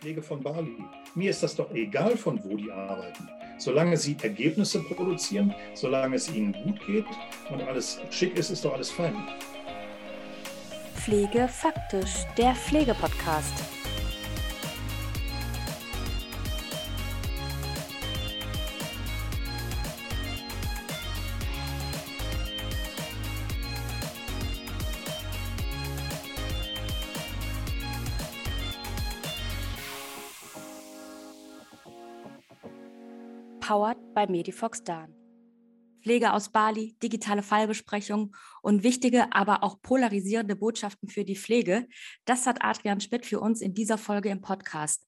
Pflege von Bali. Mir ist das doch egal, von wo die arbeiten. Solange sie Ergebnisse produzieren, solange es ihnen gut geht und alles schick ist, ist doch alles fein. Pflege faktisch, der Pflegepodcast. Powered by Medifox Dan. Pflege aus Bali, digitale Fallbesprechungen und wichtige, aber auch polarisierende Botschaften für die Pflege. Das hat Adrian Spitt für uns in dieser Folge im Podcast.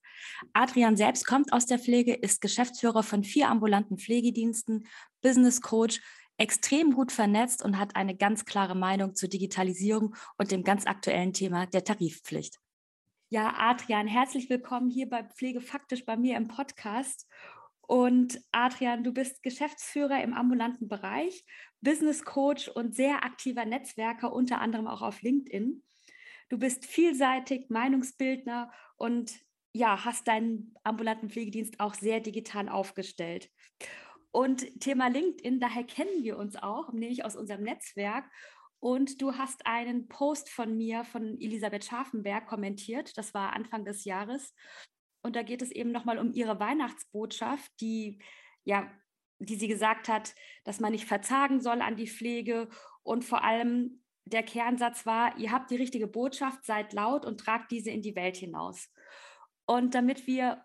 Adrian selbst kommt aus der Pflege, ist Geschäftsführer von vier ambulanten Pflegediensten, Business Coach, extrem gut vernetzt und hat eine ganz klare Meinung zur Digitalisierung und dem ganz aktuellen Thema der Tarifpflicht. Ja, Adrian, herzlich willkommen hier bei Pflege faktisch bei mir im Podcast. Und Adrian, du bist Geschäftsführer im ambulanten Bereich, Business Coach und sehr aktiver Netzwerker, unter anderem auch auf LinkedIn. Du bist vielseitig, Meinungsbildner und ja, hast deinen ambulanten Pflegedienst auch sehr digital aufgestellt. Und Thema LinkedIn, daher kennen wir uns auch, nämlich aus unserem Netzwerk. Und du hast einen Post von mir, von Elisabeth Scharfenberg, kommentiert. Das war Anfang des Jahres. Und da geht es eben nochmal um ihre Weihnachtsbotschaft, die ja, die sie gesagt hat, dass man nicht verzagen soll an die Pflege und vor allem der Kernsatz war, ihr habt die richtige Botschaft, seid laut und tragt diese in die Welt hinaus. Und damit wir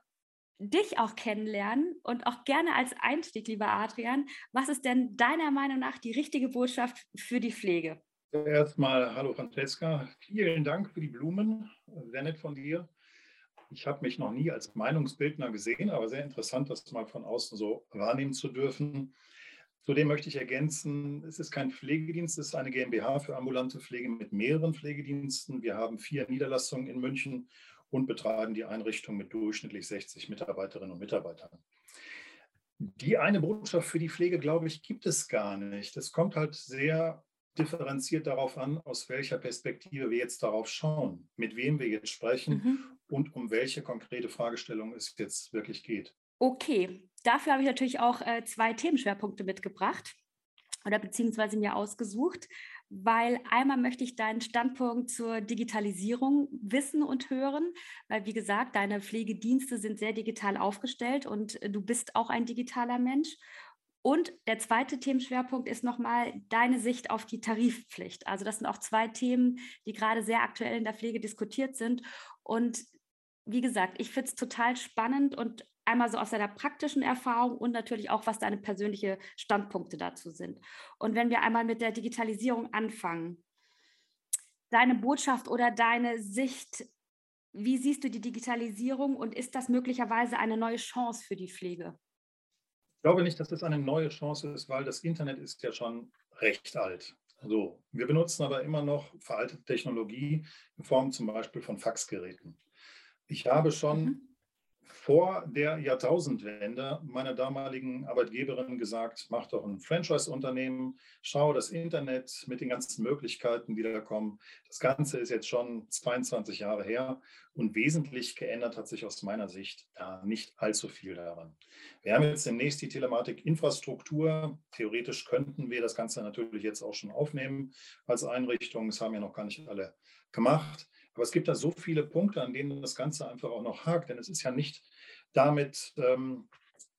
dich auch kennenlernen und auch gerne als Einstieg, lieber Adrian, was ist denn deiner Meinung nach die richtige Botschaft für die Pflege? Erstmal, hallo Francesca, vielen Dank für die Blumen, sehr nett von dir. Ich habe mich noch nie als Meinungsbildner gesehen, aber sehr interessant, das mal von außen so wahrnehmen zu dürfen. Zudem möchte ich ergänzen, es ist kein Pflegedienst, es ist eine GmbH für ambulante Pflege mit mehreren Pflegediensten. Wir haben vier Niederlassungen in München und betreiben die Einrichtung mit durchschnittlich 60 Mitarbeiterinnen und Mitarbeitern. Die eine Botschaft für die Pflege, glaube ich, gibt es gar nicht. Es kommt halt sehr differenziert darauf an, aus welcher Perspektive wir jetzt darauf schauen, mit wem wir jetzt sprechen mhm. und um welche konkrete Fragestellung es jetzt wirklich geht. Okay, dafür habe ich natürlich auch äh, zwei Themenschwerpunkte mitgebracht oder beziehungsweise mir ausgesucht, weil einmal möchte ich deinen Standpunkt zur Digitalisierung wissen und hören, weil wie gesagt, deine Pflegedienste sind sehr digital aufgestellt und äh, du bist auch ein digitaler Mensch. Und der zweite Themenschwerpunkt ist nochmal deine Sicht auf die Tarifpflicht. Also das sind auch zwei Themen, die gerade sehr aktuell in der Pflege diskutiert sind. Und wie gesagt, ich finde es total spannend und einmal so aus deiner praktischen Erfahrung und natürlich auch, was deine persönlichen Standpunkte dazu sind. Und wenn wir einmal mit der Digitalisierung anfangen, deine Botschaft oder deine Sicht, wie siehst du die Digitalisierung und ist das möglicherweise eine neue Chance für die Pflege? Glaube nicht, dass das eine neue Chance ist, weil das Internet ist ja schon recht alt. So, wir benutzen aber immer noch veraltete Technologie in Form zum Beispiel von Faxgeräten. Ich habe schon mhm vor der Jahrtausendwende meiner damaligen Arbeitgeberin gesagt, mach doch ein Franchise-Unternehmen, schau das Internet mit den ganzen Möglichkeiten, die da kommen. Das Ganze ist jetzt schon 22 Jahre her und wesentlich geändert hat sich aus meiner Sicht da nicht allzu viel daran. Wir haben jetzt demnächst die Telematik-Infrastruktur. Theoretisch könnten wir das Ganze natürlich jetzt auch schon aufnehmen als Einrichtung. Das haben ja noch gar nicht alle gemacht. Aber es gibt da so viele Punkte, an denen das Ganze einfach auch noch hakt, denn es ist ja nicht damit ähm,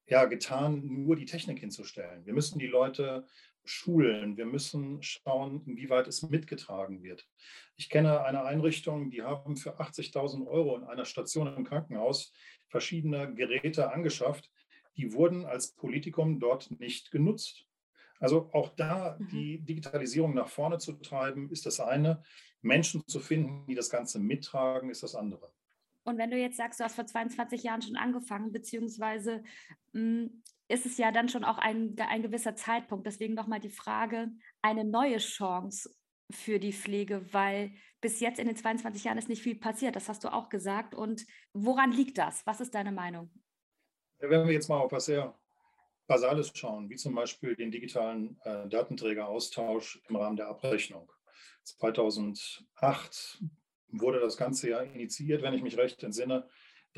ja, getan, nur die Technik hinzustellen. Wir müssen die Leute schulen, wir müssen schauen, inwieweit es mitgetragen wird. Ich kenne eine Einrichtung, die haben für 80.000 Euro in einer Station im Krankenhaus verschiedene Geräte angeschafft, die wurden als Politikum dort nicht genutzt. Also auch da mhm. die Digitalisierung nach vorne zu treiben, ist das eine. Menschen zu finden, die das Ganze mittragen, ist das andere. Und wenn du jetzt sagst, du hast vor 22 Jahren schon angefangen, beziehungsweise hm, ist es ja dann schon auch ein, ein gewisser Zeitpunkt. Deswegen nochmal die Frage, eine neue Chance für die Pflege, weil bis jetzt in den 22 Jahren ist nicht viel passiert. Das hast du auch gesagt. Und woran liegt das? Was ist deine Meinung? Wenn wir jetzt mal auf was sehr Basales schauen, wie zum Beispiel den digitalen äh, Datenträgeraustausch im Rahmen der Abrechnung. 2008 wurde das Ganze ja initiiert, wenn ich mich recht entsinne.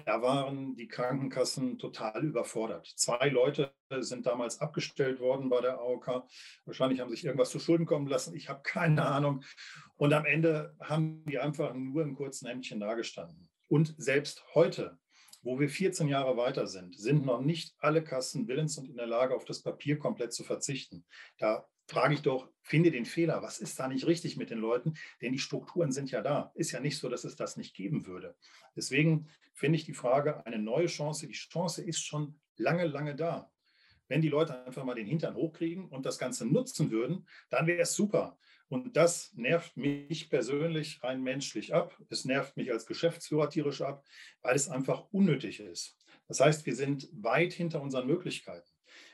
da waren die Krankenkassen total überfordert. Zwei Leute sind damals abgestellt worden bei der AOK. Wahrscheinlich haben sich irgendwas zu Schulden kommen lassen. Ich habe keine Ahnung. Und am Ende haben die einfach nur im kurzen Hemdchen dagestanden. Und selbst heute, wo wir 14 Jahre weiter sind, sind noch nicht alle Kassen willens und in der Lage, auf das Papier komplett zu verzichten. Da frage ich doch, finde den Fehler. Was ist da nicht richtig mit den Leuten? Denn die Strukturen sind ja da. Ist ja nicht so, dass es das nicht geben würde. Deswegen finde ich die Frage eine neue Chance. Die Chance ist schon lange, lange da. Wenn die Leute einfach mal den Hintern hochkriegen und das Ganze nutzen würden, dann wäre es super. Und das nervt mich persönlich rein menschlich ab. Es nervt mich als Geschäftsführer tierisch ab, weil es einfach unnötig ist. Das heißt, wir sind weit hinter unseren Möglichkeiten.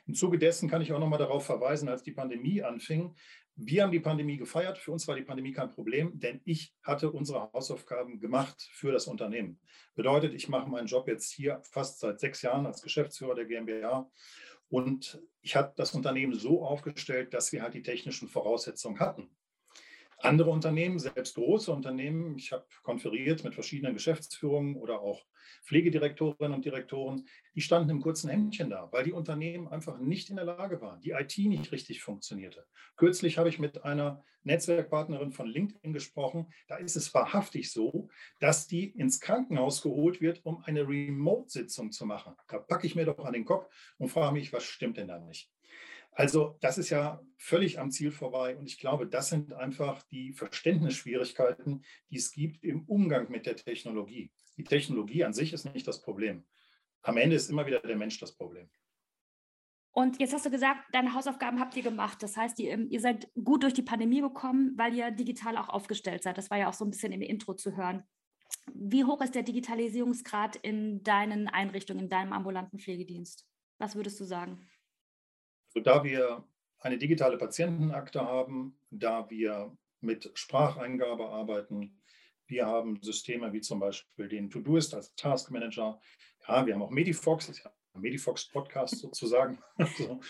Im Zuge dessen kann ich auch noch mal darauf verweisen, als die Pandemie anfing. Wir haben die Pandemie gefeiert. Für uns war die Pandemie kein Problem, denn ich hatte unsere Hausaufgaben gemacht für das Unternehmen. Bedeutet, ich mache meinen Job jetzt hier fast seit sechs Jahren als Geschäftsführer der GmbH. Und ich habe das Unternehmen so aufgestellt, dass wir halt die technischen Voraussetzungen hatten. Andere Unternehmen, selbst große Unternehmen, ich habe konferiert mit verschiedenen Geschäftsführungen oder auch Pflegedirektorinnen und Direktoren, die standen im kurzen Hemdchen da, weil die Unternehmen einfach nicht in der Lage waren, die IT nicht richtig funktionierte. Kürzlich habe ich mit einer Netzwerkpartnerin von LinkedIn gesprochen. Da ist es wahrhaftig so, dass die ins Krankenhaus geholt wird, um eine Remote-Sitzung zu machen. Da packe ich mir doch an den Kopf und frage mich, was stimmt denn da nicht? Also das ist ja völlig am Ziel vorbei und ich glaube, das sind einfach die Verständnisschwierigkeiten, die es gibt im Umgang mit der Technologie. Die Technologie an sich ist nicht das Problem. Am Ende ist immer wieder der Mensch das Problem. Und jetzt hast du gesagt, deine Hausaufgaben habt ihr gemacht. Das heißt, ihr, ihr, seid gut durch die Pandemie gekommen, weil ihr digital auch aufgestellt seid. Das war ja auch so ein bisschen im Intro zu hören. Wie hoch ist der Digitalisierungsgrad in deinen Einrichtungen, in deinem ambulanten Pflegedienst? Was würdest du sagen? So, da wir eine digitale Patientenakte haben, da wir mit Spracheingabe arbeiten, wir haben Systeme wie zum Beispiel den Todoist als Task Manager. Ja, wir haben auch Medifox, das ist ja ein Medifox-Podcast sozusagen. Also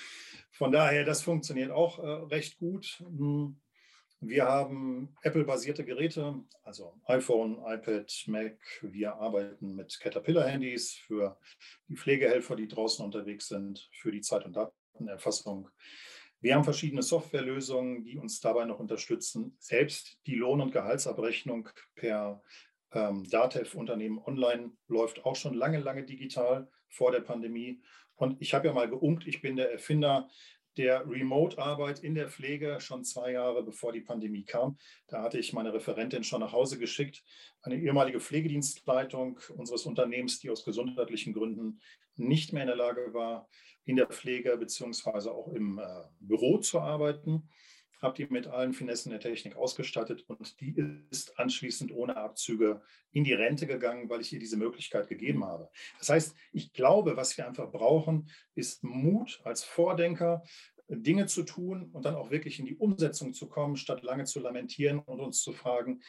von daher, das funktioniert auch äh, recht gut. Hm. Wir haben Apple-basierte Geräte, also iPhone, iPad, Mac. Wir arbeiten mit Caterpillar-Handys für die Pflegehelfer, die draußen unterwegs sind, für die Zeit- und. Datenerfassung. Wir haben verschiedene Softwarelösungen, die uns dabei noch unterstützen. Selbst die Lohn- und Gehaltsabrechnung per ähm, Datev-Unternehmen online läuft auch schon lange, lange digital vor der Pandemie. Und ich habe ja mal geunkt, ich bin der Erfinder der Remote-Arbeit in der Pflege schon zwei Jahre bevor die Pandemie kam. Da hatte ich meine Referentin schon nach Hause geschickt, eine ehemalige Pflegedienstleitung unseres Unternehmens, die aus gesundheitlichen Gründen nicht mehr in der Lage war, in der Pflege beziehungsweise auch im äh, Büro zu arbeiten. Habe die mit allen Finessen der Technik ausgestattet und die ist anschließend ohne Abzüge in die Rente gegangen, weil ich ihr diese Möglichkeit gegeben habe. Das heißt, ich glaube, was wir einfach brauchen, ist Mut als Vordenker, Dinge zu tun und dann auch wirklich in die Umsetzung zu kommen, statt lange zu lamentieren und uns zu fragen,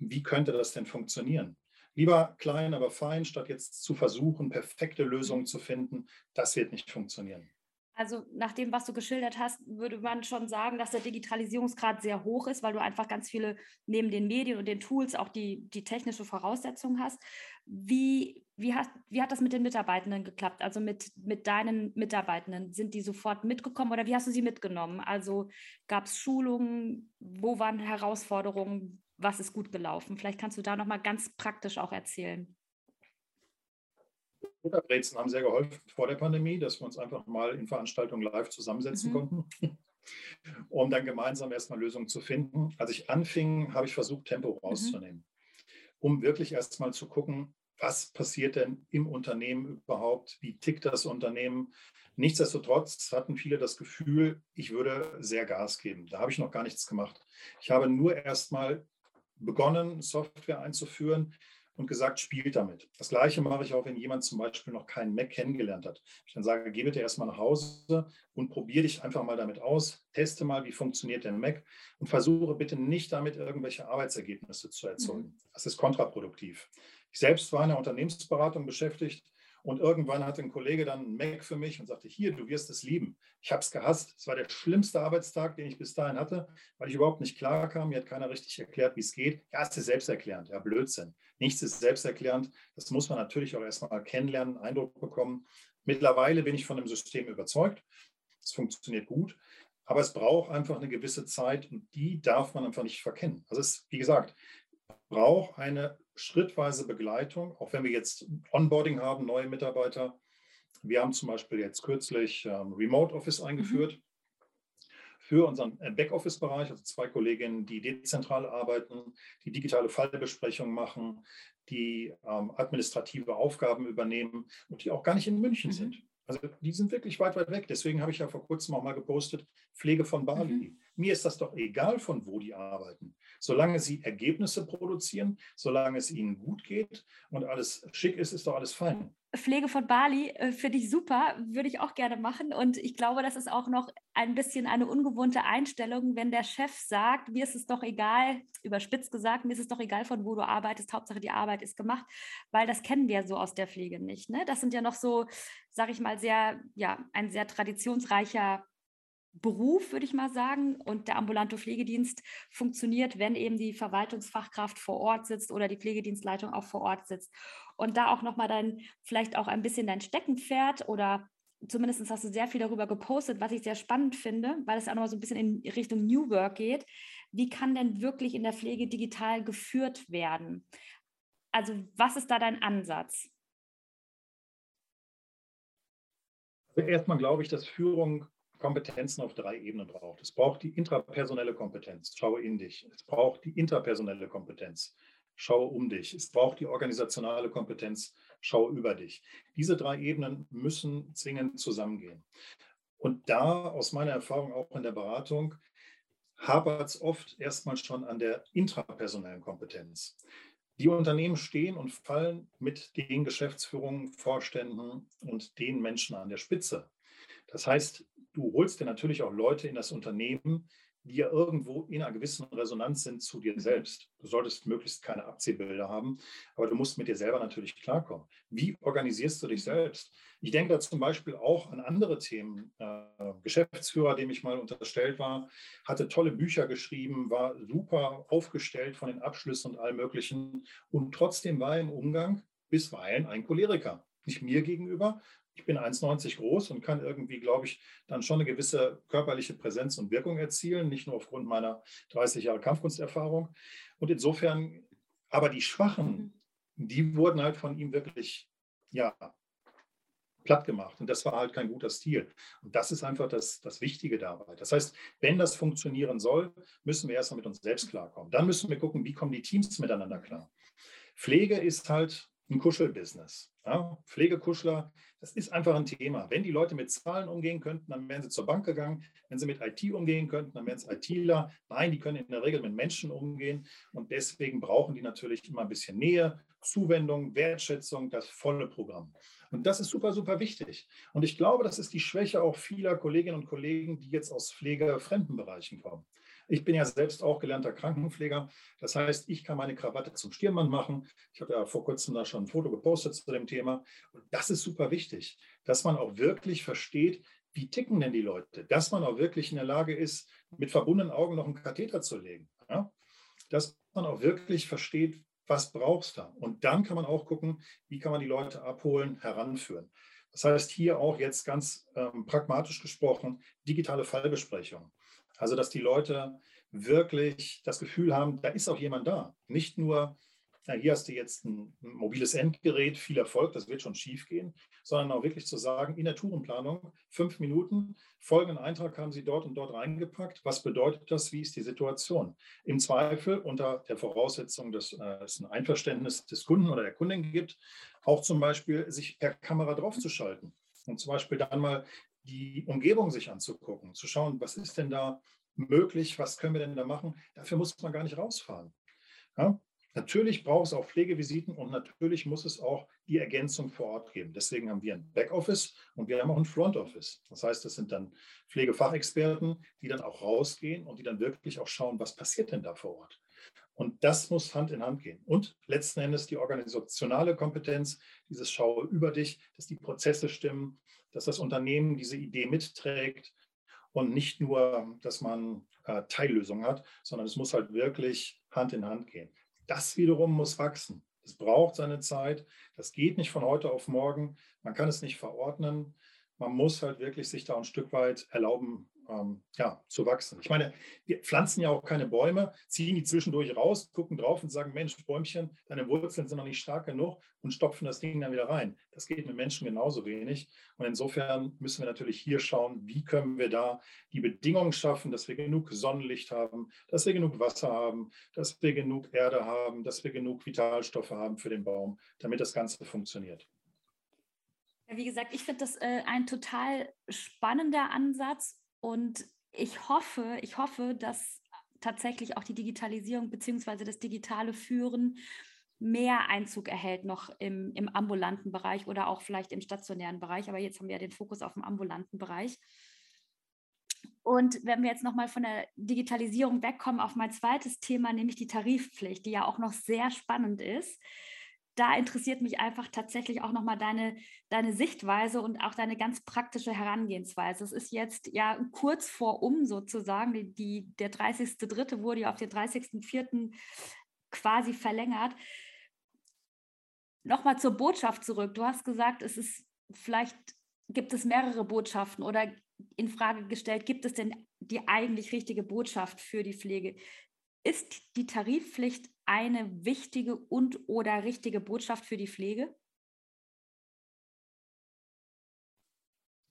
wie könnte das denn funktionieren? Lieber klein, aber fein, statt jetzt zu versuchen, perfekte Lösungen zu finden. Das wird nicht funktionieren. Also nach dem, was du geschildert hast, würde man schon sagen, dass der Digitalisierungsgrad sehr hoch ist, weil du einfach ganz viele neben den Medien und den Tools auch die, die technische Voraussetzung hast. Wie, wie, hat, wie hat das mit den Mitarbeitenden geklappt? Also mit, mit deinen Mitarbeitenden? Sind die sofort mitgekommen oder wie hast du sie mitgenommen? Also gab es Schulungen? Wo waren Herausforderungen? was ist gut gelaufen? Vielleicht kannst du da nochmal ganz praktisch auch erzählen. Butterbrezen haben sehr geholfen vor der Pandemie, dass wir uns einfach mal in Veranstaltungen live zusammensetzen mhm. konnten, um dann gemeinsam erstmal Lösungen zu finden. Als ich anfing, habe ich versucht, Tempo mhm. rauszunehmen, mhm. um wirklich erstmal zu gucken, was passiert denn im Unternehmen überhaupt, wie tickt das Unternehmen. Nichtsdestotrotz hatten viele das Gefühl, ich würde sehr Gas geben. Da habe ich noch gar nichts gemacht. Ich habe nur erstmal begonnen, Software einzuführen und gesagt, spielt damit. Das gleiche mache ich auch, wenn jemand zum Beispiel noch keinen Mac kennengelernt hat. Ich dann sage, geh bitte erstmal nach Hause und probiere dich einfach mal damit aus, teste mal, wie funktioniert der Mac und versuche bitte nicht damit irgendwelche Arbeitsergebnisse zu erzeugen. Mhm. Das ist kontraproduktiv. Ich selbst war in der Unternehmensberatung beschäftigt Und irgendwann hatte ein Kollege dann ein Mac für mich und sagte, hier, du wirst es lieben. Ich habe es gehasst. Es war der schlimmste Arbeitstag, den ich bis dahin hatte, weil ich überhaupt nicht klar kam. Mir hat keiner richtig erklärt, wie es geht. Ja, es ist selbsterklärend. Ja, Blödsinn. Nichts ist selbsterklärend. Das muss man natürlich auch erstmal kennenlernen, Eindruck bekommen. Mittlerweile bin ich von dem System überzeugt. Es funktioniert gut. Aber es braucht einfach eine gewisse Zeit und die darf man einfach nicht verkennen. Also es, wie gesagt, braucht eine schrittweise Begleitung, auch wenn wir jetzt Onboarding haben, neue Mitarbeiter. Wir haben zum Beispiel jetzt kürzlich ähm, Remote Office eingeführt mhm. für unseren äh, Backoffice-Bereich, also zwei Kolleginnen, die dezentral arbeiten, die digitale Fallbesprechungen machen, die ähm, administrative Aufgaben übernehmen und die auch gar nicht in München mhm. sind. Also die sind wirklich weit, weit weg. Deswegen habe ich ja vor kurzem auch mal gepostet, Pflege von Bali. Mhm. Mir ist das doch egal, von wo die arbeiten. Solange sie Ergebnisse produzieren, solange es ihnen gut geht und alles schick ist, ist doch alles fein. Pflege von Bali äh, finde ich super, würde ich auch gerne machen. Und ich glaube, das ist auch noch ein bisschen eine ungewohnte Einstellung, wenn der Chef sagt, mir ist es doch egal, überspitzt gesagt, mir ist es doch egal, von wo du arbeitest, Hauptsache die Arbeit ist gemacht, weil das kennen wir so aus der Pflege nicht. Ne? Das sind ja noch so, sage ich mal, sehr, ja, ein sehr traditionsreicher Beruf, würde ich mal sagen. Und der ambulante Pflegedienst funktioniert, wenn eben die Verwaltungsfachkraft vor Ort sitzt oder die Pflegedienstleitung auch vor Ort sitzt. Und da auch nochmal dann vielleicht auch ein bisschen dein Steckenpferd oder zumindest hast du sehr viel darüber gepostet, was ich sehr spannend finde, weil es auch nochmal so ein bisschen in Richtung New Work geht. Wie kann denn wirklich in der Pflege digital geführt werden? Also was ist da dein Ansatz? Also erstmal glaube ich, dass Führung Kompetenzen auf drei Ebenen braucht. Es braucht die intrapersonelle Kompetenz, schaue in dich. Es braucht die interpersonelle Kompetenz, schaue um dich. Es braucht die organisationale Kompetenz, schaue über dich. Diese drei Ebenen müssen zwingend zusammengehen. Und da, aus meiner Erfahrung auch in der Beratung, hapert es oft erstmal schon an der intrapersonellen Kompetenz. Die Unternehmen stehen und fallen mit den Geschäftsführungen, Vorständen und den Menschen an der Spitze. Das heißt, du holst dir natürlich auch Leute in das Unternehmen, die ja irgendwo in einer gewissen Resonanz sind zu dir selbst. Du solltest möglichst keine Abziehbilder haben, aber du musst mit dir selber natürlich klarkommen. Wie organisierst du dich selbst? Ich denke da zum Beispiel auch an andere Themen. Äh, Geschäftsführer, dem ich mal unterstellt war, hatte tolle Bücher geschrieben, war super aufgestellt von den Abschlüssen und allem Möglichen und trotzdem war er im Umgang bisweilen ein Choleriker. Nicht mir gegenüber, ich bin 1,90 groß und kann irgendwie, glaube ich, dann schon eine gewisse körperliche Präsenz und Wirkung erzielen, nicht nur aufgrund meiner 30 Jahre Kampfkunsterfahrung. Und insofern, aber die Schwachen, die wurden halt von ihm wirklich, ja, platt gemacht. Und das war halt kein guter Stil. Und das ist einfach das, das Wichtige dabei. Das heißt, wenn das funktionieren soll, müssen wir erstmal mit uns selbst klarkommen. Dann müssen wir gucken, wie kommen die Teams miteinander klar. Pflege ist halt ein Kuschelbusiness. Ja, Pflegekuschler, das ist einfach ein Thema. Wenn die Leute mit Zahlen umgehen könnten, dann wären sie zur Bank gegangen. Wenn sie mit IT umgehen könnten, dann wären es ITler. Nein, die können in der Regel mit Menschen umgehen. Und deswegen brauchen die natürlich immer ein bisschen Nähe, Zuwendung, Wertschätzung, das volle Programm. Und das ist super, super wichtig. Und ich glaube, das ist die Schwäche auch vieler Kolleginnen und Kollegen, die jetzt aus pflegefremden Bereichen kommen. Ich bin ja selbst auch gelernter Krankenpfleger. Das heißt, ich kann meine Krawatte zum Stirnband machen. Ich habe ja vor kurzem da schon ein Foto gepostet zu dem Thema. Und das ist super wichtig, dass man auch wirklich versteht, wie ticken denn die Leute, dass man auch wirklich in der Lage ist, mit verbundenen Augen noch einen Katheter zu legen. Ja? Dass man auch wirklich versteht, was brauchst du. Und dann kann man auch gucken, wie kann man die Leute abholen, heranführen. Das heißt, hier auch jetzt ganz ähm, pragmatisch gesprochen, digitale Fallbesprechung. Also, dass die Leute wirklich das Gefühl haben, da ist auch jemand da. Nicht nur, na, hier hast du jetzt ein, mobiles Endgerät, viel Erfolg, das wird schon schief gehen, sondern auch wirklich zu sagen, in der Tourenplanung, fünf Minuten, folgenden Eintrag haben Sie dort und dort reingepackt. Was bedeutet das? Wie ist die Situation? Im Zweifel unter der Voraussetzung, dass äh, es ein Einverständnis des Kunden oder der Kundin gibt, auch zum Beispiel sich per Kamera draufzuschalten und zum Beispiel dann mal die Umgebung sich anzugucken, zu schauen, was ist denn da möglich, was können wir denn da machen. Dafür muss man gar nicht rausfahren. Ja? Natürlich braucht es auch Pflegevisiten und natürlich muss es auch die Ergänzung vor Ort geben. Deswegen haben wir ein Backoffice und wir haben auch ein Front Office. Das heißt, das sind dann Pflegefachexperten, die dann auch rausgehen und die dann wirklich auch schauen, was passiert denn da vor Ort. Und das muss Hand in Hand gehen. Und letzten Endes die organisationale Kompetenz, dieses Schaue über dich, dass die Prozesse stimmen, dass das Unternehmen diese Idee mitträgt und nicht nur, dass man äh, Teillösungen hat, sondern es muss halt wirklich Hand in Hand gehen. Das wiederum muss wachsen. Es braucht seine Zeit. Das geht nicht von heute auf morgen. Man kann es nicht verordnen. Man muss halt wirklich sich da ein Stück weit erlauben, ähm, ja, zu wachsen. Ich meine, wir pflanzen ja auch keine Bäume, ziehen die zwischendurch raus, gucken drauf und sagen, Mensch, Bäumchen, deine Wurzeln sind noch nicht stark genug und stopfen das Ding dann wieder rein. Das geht mit Menschen genauso wenig. Und insofern müssen wir natürlich hier schauen, wie können wir da die Bedingungen schaffen, dass wir genug Sonnenlicht haben, dass wir genug Wasser haben, dass wir genug Erde haben, dass wir genug Vitalstoffe haben für den Baum, damit das Ganze funktioniert. Wie gesagt, ich finde das äh, ein total spannender Ansatz und ich hoffe, ich hoffe, dass tatsächlich auch die Digitalisierung bzw. das digitale Führen mehr Einzug erhält noch im, im ambulanten Bereich oder auch vielleicht im stationären Bereich. Aber jetzt haben wir ja den Fokus auf dem ambulanten Bereich. Und wenn wir jetzt nochmal von der Digitalisierung wegkommen auf mein zweites Thema, nämlich die Tarifpflicht, die ja auch noch sehr spannend ist da interessiert mich einfach tatsächlich auch nochmal deine, deine Sichtweise und auch deine ganz praktische Herangehensweise. Es ist jetzt ja kurz vor um sozusagen, die, der 30.3. wurde ja auf den 30.4. quasi verlängert. Nochmal zur Botschaft zurück. Du hast gesagt, es ist vielleicht gibt es mehrere Botschaften oder in Frage gestellt, gibt es denn die eigentlich richtige Botschaft für die Pflege? Ist die Tarifpflicht eine wichtige und oder richtige Botschaft für die Pflege?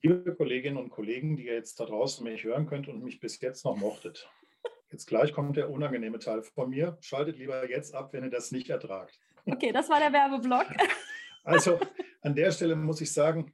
Liebe Kolleginnen und Kollegen, die ihr jetzt da draußen mich hören könnt und mich bis jetzt noch mochtet. Jetzt gleich kommt der unangenehme Teil von mir. Schaltet lieber jetzt ab, wenn ihr das nicht ertragt. Okay, das war der Werbeblock. Also an der Stelle muss ich sagen,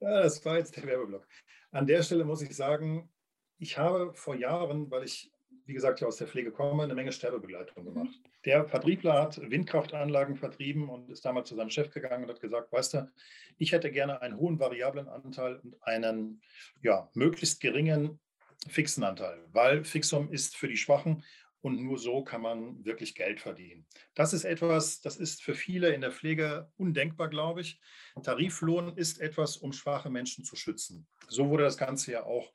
ja, das war jetzt der Werbeblock. An der Stelle muss ich sagen, ich habe vor Jahren, weil ich wie gesagt, ja aus der Pflege komme, eine Menge Sterbebegleitung mhm. gemacht. Der Vertriebler hat Windkraftanlagen vertrieben und ist damals zu seinem Chef gegangen und hat gesagt, weißt du, ich hätte gerne einen hohen variablen Anteil und einen ja, möglichst geringen fixen Anteil, weil Fixum ist für die Schwachen und nur so kann man wirklich Geld verdienen. Das ist etwas, das ist für viele in der Pflege undenkbar, glaube ich. Tariflohn ist etwas, um schwache Menschen zu schützen. So wurde das Ganze ja auch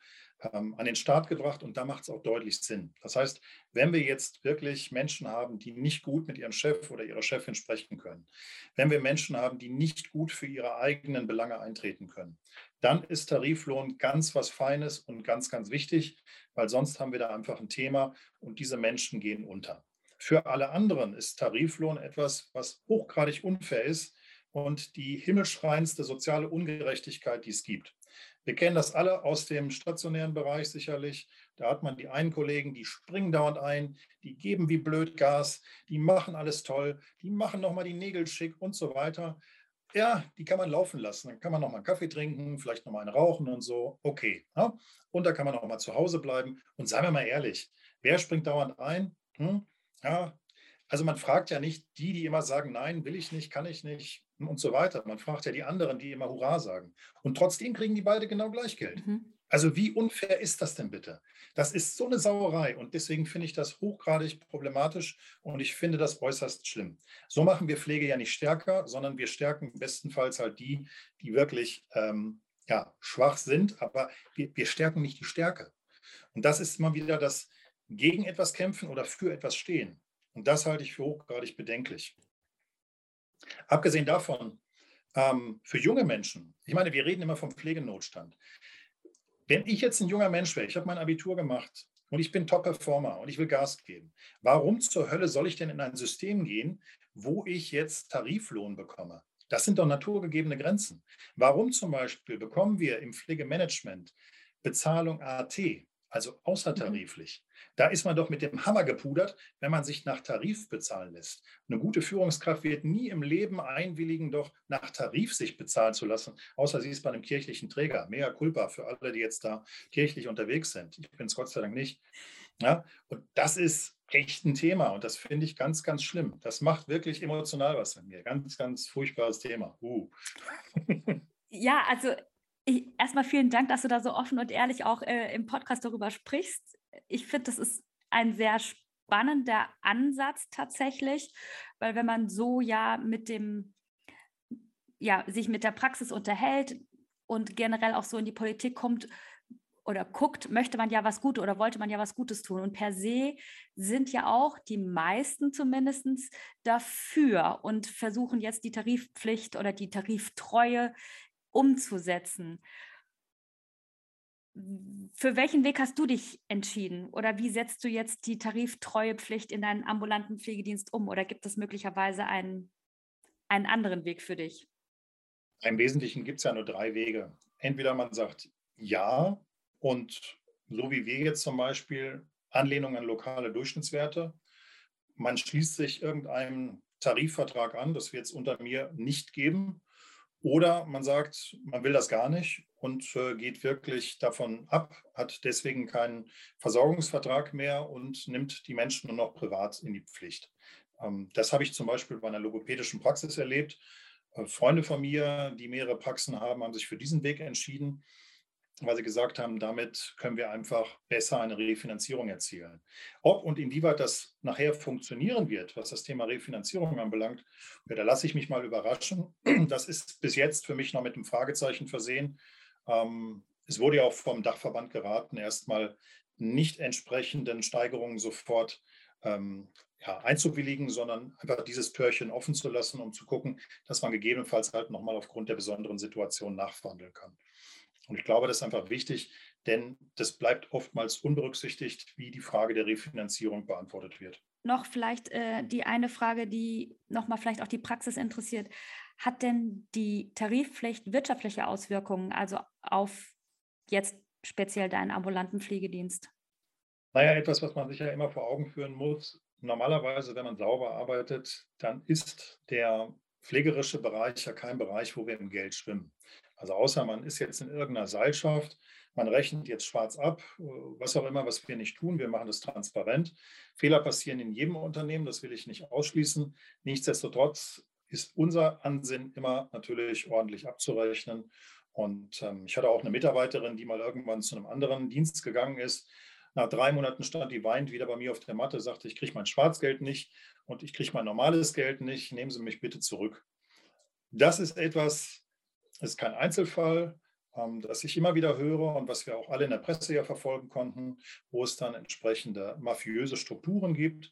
ähm, an den Start gebracht und da macht es auch deutlich Sinn. Das heißt, wenn wir jetzt wirklich Menschen haben, die nicht gut mit ihrem Chef oder ihrer Chefin sprechen können, wenn wir Menschen haben, die nicht gut für ihre eigenen Belange eintreten können, dann ist Tariflohn ganz was Feines und ganz, ganz wichtig, weil sonst haben wir da einfach ein Thema und diese Menschen gehen unter. Für alle anderen ist Tariflohn etwas, was hochgradig unfair ist und die himmelschreiendste soziale Ungerechtigkeit, die es gibt. Wir kennen das alle aus dem stationären Bereich sicherlich. Da hat man die einen Kollegen, die springen dauernd ein, die geben wie blöd Gas, die machen alles toll, die machen nochmal die Nägel schick und so weiter. Ja, die kann man laufen lassen. Dann kann man nochmal einen Kaffee trinken, vielleicht nochmal einen rauchen und so. Okay. Ja? Und da kann man auch mal zu Hause bleiben. Und seien wir mal ehrlich, wer springt dauernd ein? Hm? Ja, also man fragt ja nicht die, die immer sagen, nein, will ich nicht, kann ich nicht und so weiter. Man fragt ja die anderen, die immer Hurra sagen. Und trotzdem kriegen die beide genau gleich Geld. Mhm. Also wie unfair ist das denn bitte? Das ist so eine Sauerei und deswegen finde ich das hochgradig problematisch und ich finde das äußerst schlimm. So machen wir Pflege ja nicht stärker, sondern wir stärken bestenfalls halt die, die wirklich ähm, ja, schwach sind, aber wir, wir stärken nicht die Stärke. Und das ist immer wieder das gegen etwas kämpfen oder für etwas stehen. Und das halte ich für hochgradig bedenklich. Abgesehen davon, ähm, für junge Menschen, ich meine, wir reden immer vom Pflegenotstand. Wenn ich jetzt ein junger Mensch wäre, ich habe mein Abitur gemacht und ich bin Top-Performer und ich will Gas geben, warum zur Hölle soll ich denn in ein System gehen, wo ich jetzt Tariflohn bekomme? Das sind doch naturgegebene Grenzen. Warum zum Beispiel bekommen wir im Pflegemanagement Bezahlung AT, also außertariflich? Da ist man doch mit dem Hammer gepudert, wenn man sich nach Tarif bezahlen lässt. Eine gute Führungskraft wird nie im Leben einwilligen, doch nach Tarif sich bezahlen zu lassen, außer sie ist bei einem kirchlichen Träger. Mea culpa für alle, die jetzt da kirchlich unterwegs sind. Ich bin es Gott sei Dank nicht. Ja, und das ist echt ein Thema und das finde ich ganz, ganz schlimm. Das macht wirklich emotional was in mir. Ganz, ganz furchtbares Thema. Uh. Ja, also erstmal vielen Dank, dass du da so offen und ehrlich auch äh, im Podcast darüber sprichst ich finde, das ist ein sehr spannender Ansatz tatsächlich, weil wenn man so ja mit dem, ja, sich mit der Praxis unterhält und generell auch so in die Politik kommt, oder guckt, möchte man ja was Gutes oder wollte man ja was Gutes tun. Und per se sind ja auch die meisten zumindest dafür und versuchen jetzt die Tarifpflicht oder die Tariftreue umzusetzen. Für welchen Weg hast du dich entschieden? Oder wie setzt du jetzt die Tariftreuepflicht in deinen ambulanten Pflegedienst um? Oder gibt es möglicherweise einen, einen anderen Weg für dich? Im Wesentlichen gibt es ja nur drei Wege. Entweder man sagt ja, und so wie wir jetzt zum Beispiel Anlehnung an lokale Durchschnittswerte, man schließt sich irgendeinem Tarifvertrag an, das wird es unter mir nicht geben. Oder man sagt, man will das gar nicht und äh, geht wirklich davon ab, hat deswegen keinen Versorgungsvertrag mehr und nimmt die Menschen nur noch privat in die Pflicht. Ähm, das habe ich zum Beispiel bei einer logopädischen Praxis erlebt. Äh, Freunde von mir, die mehrere Praxen haben, haben sich für diesen Weg entschieden weil sie gesagt haben, damit können wir einfach besser eine Refinanzierung erzielen. Ob und inwieweit das nachher funktionieren wird, was das Thema Refinanzierung anbelangt, ja, da lasse ich mich mal überraschen. Das ist bis jetzt für mich noch mit einem Fragezeichen versehen. Ähm, es wurde ja auch vom Dachverband geraten, erstmal nicht entsprechenden Steigerungen sofort ähm, ja, einzuwilligen, sondern einfach dieses Türchen offen zu lassen, um zu gucken, dass man gegebenenfalls halt nochmal aufgrund der besonderen Situation nachverhandeln kann. Und ich glaube, das ist einfach wichtig, denn das bleibt oftmals unberücksichtigt, wie die Frage der Refinanzierung beantwortet wird. Noch vielleicht äh, die eine Frage, die nochmal vielleicht auch die Praxis interessiert. Hat denn die Tarifpflicht wirtschaftliche Auswirkungen, also auf jetzt speziell deinen ambulanten Pflegedienst? Naja, etwas, was man sich ja immer vor Augen führen muss. Normalerweise, wenn man sauber arbeitet, dann ist der pflegerische Bereich ja kein Bereich, wo wir im Geld schwimmen. Also außer man ist jetzt in irgendeiner Seilschaft, man rechnet jetzt schwarz ab, was auch immer, was wir nicht tun, wir machen das transparent. Fehler passieren in jedem Unternehmen, das will ich nicht ausschließen. Nichtsdestotrotz ist unser Ansinn immer natürlich ordentlich abzurechnen. Und ähm, ich hatte auch eine Mitarbeiterin, die mal irgendwann zu einem anderen Dienst gegangen ist. Nach drei Monaten stand die weint wieder bei mir auf der Matte, sagte, ich kriege mein Schwarzgeld nicht und ich kriege mein normales Geld nicht, nehmen Sie mich bitte zurück. Das ist etwas, ist kein Einzelfall, ähm, das ich immer wieder höre und was wir auch alle in der Presse ja verfolgen konnten, wo es dann entsprechende mafiöse Strukturen gibt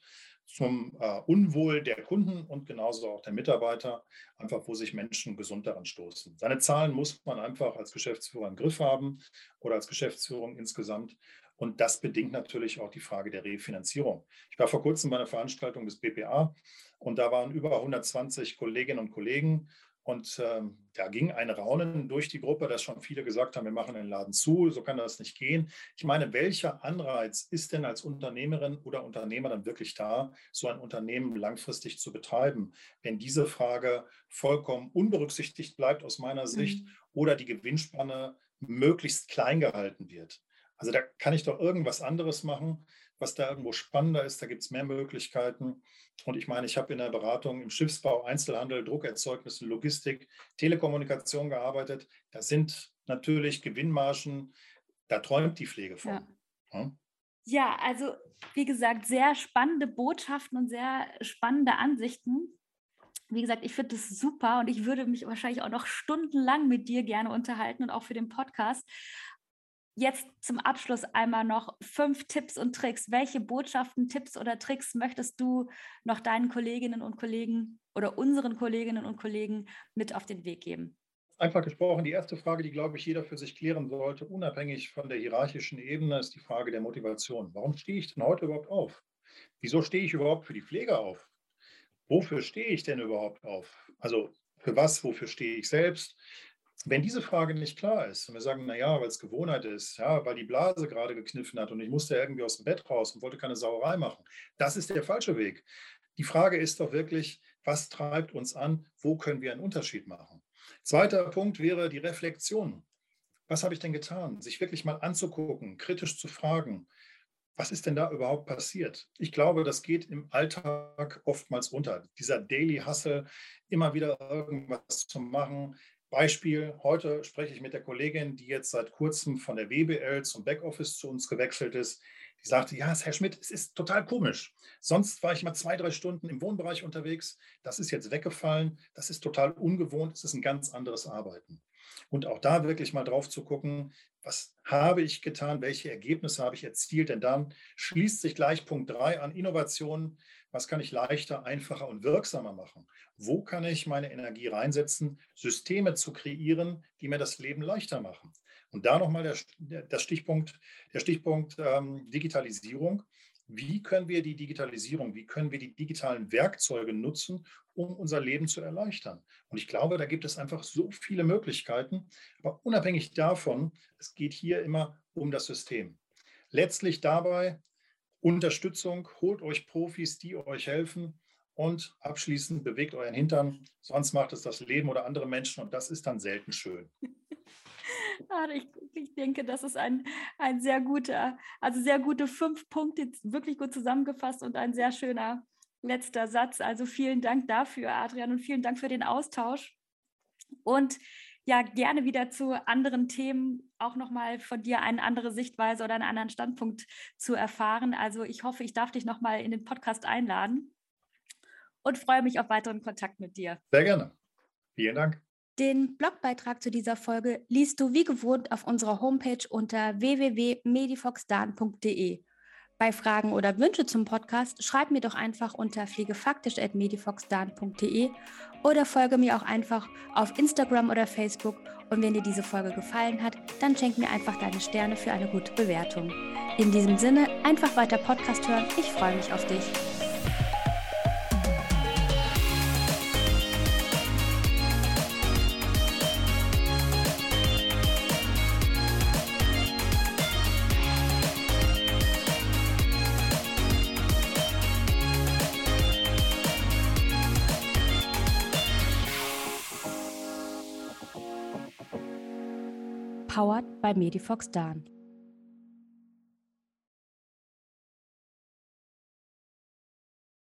zum äh, Unwohl der Kunden und genauso auch der Mitarbeiter, einfach wo sich Menschen gesund daran stoßen. Seine Zahlen muss man einfach als Geschäftsführer im Griff haben oder als Geschäftsführung insgesamt. Und das bedingt natürlich auch die Frage der Refinanzierung. Ich war vor kurzem bei einer Veranstaltung des BPA und da waren über 120 Kolleginnen und Kollegen und ähm, da ging ein Raunen durch die Gruppe, dass schon viele gesagt haben, wir machen den Laden zu, so kann das nicht gehen. Ich meine, welcher Anreiz ist denn als Unternehmerin oder Unternehmer dann wirklich da, so ein Unternehmen langfristig zu betreiben, wenn diese Frage vollkommen unberücksichtigt bleibt aus meiner Sicht mhm. oder die Gewinnspanne möglichst klein gehalten wird? Also da kann ich doch irgendwas anderes machen was da irgendwo spannender ist. Da gibt es mehr Möglichkeiten. Und ich meine, ich habe in der Beratung im Schiffsbau, Einzelhandel, Druckerzeugnisse, Logistik, Telekommunikation gearbeitet. Da sind natürlich Gewinnmargen, da träumt die Pflege von. Ja. Ja? ja, also wie gesagt, sehr spannende Botschaften und sehr spannende Ansichten. Wie gesagt, ich finde das super und ich würde mich wahrscheinlich auch noch stundenlang mit dir gerne unterhalten und auch für den Podcast. Jetzt zum Abschluss einmal noch fünf Tipps und Tricks. Welche Botschaften, Tipps oder Tricks möchtest du noch deinen Kolleginnen und Kollegen oder unseren Kolleginnen und Kollegen mit auf den Weg geben? Einfach gesprochen, die erste Frage, die, glaube ich, jeder für sich klären sollte, unabhängig von der hierarchischen Ebene, ist die Frage der Motivation. Warum stehe ich denn heute überhaupt auf? Wieso stehe ich überhaupt für die Pflege auf? Wofür stehe ich denn überhaupt auf? Also für was, wofür stehe ich selbst? Wenn diese Frage nicht klar ist und wir sagen, naja, weil es Gewohnheit ist, ja, weil die Blase gerade gekniffen hat und ich musste irgendwie aus dem Bett raus und wollte keine Sauerei machen, das ist der falsche Weg. Die Frage ist doch wirklich, was treibt uns an? Wo können wir einen Unterschied machen? Zweiter Punkt wäre die Reflexion. Was habe ich denn getan? Sich wirklich mal anzugucken, kritisch zu fragen, was ist denn da überhaupt passiert? Ich glaube, das geht im Alltag oftmals unter. Dieser Daily Hustle, immer wieder irgendwas zu machen, Beispiel, heute spreche ich mit der Kollegin, die jetzt seit kurzem von der WBL zum Backoffice zu uns gewechselt ist. Die sagte, ja, Herr Schmidt, es ist total komisch. Sonst war ich mal zwei, drei Stunden im Wohnbereich unterwegs. Das ist jetzt weggefallen. Das ist total ungewohnt. Es ist ein ganz anderes Arbeiten. Und auch da wirklich mal drauf zu gucken, was habe ich getan, welche Ergebnisse habe ich erzielt, denn dann schließt sich gleich Punkt 3 an Innovationen. Was kann ich leichter, einfacher und wirksamer machen? Wo kann ich meine Energie reinsetzen, Systeme zu kreieren, die mir das Leben leichter machen? Und da nochmal der, der Stichpunkt, der Stichpunkt ähm, Digitalisierung. Wie können wir die Digitalisierung, wie können wir die digitalen Werkzeuge nutzen, um unser Leben zu erleichtern? Und ich glaube, da gibt es einfach so viele Möglichkeiten. Aber unabhängig davon, es geht hier immer um das System. Letztlich dabei Unterstützung, holt euch Profis, die euch helfen. Und abschließend bewegt euren Hintern, sonst macht es das Leben oder andere Menschen und das ist dann selten schön. Ich, ich, denke, das ist ein, ein sehr guter, also sehr gute fünf Punkte, wirklich gut zusammengefasst und ein sehr schöner letzter Satz. Also vielen Dank dafür, Adrian, und vielen Dank für den Austausch. Und ja, gerne wieder zu anderen Themen auch nochmal von dir eine andere Sichtweise oder einen anderen Standpunkt zu erfahren. Also ich hoffe, ich darf dich nochmal in den Podcast einladen und freue mich auf weiteren Kontakt mit dir. Sehr gerne. Vielen Dank. Den Blogbeitrag zu dieser Folge liest du wie gewohnt auf unserer Homepage unter www.medifoxdan.de. Bei Fragen oder Wünsche zum Podcast schreib mir doch einfach unter pflegefaktisch.medifoxdan.de oder folge mir auch einfach auf Instagram oder Facebook. Und wenn dir diese Folge gefallen hat, dann schenk mir einfach deine Sterne für eine gute Bewertung. In diesem Sinne, einfach weiter Podcast hören. Ich freue mich auf dich. By Medifox Dan.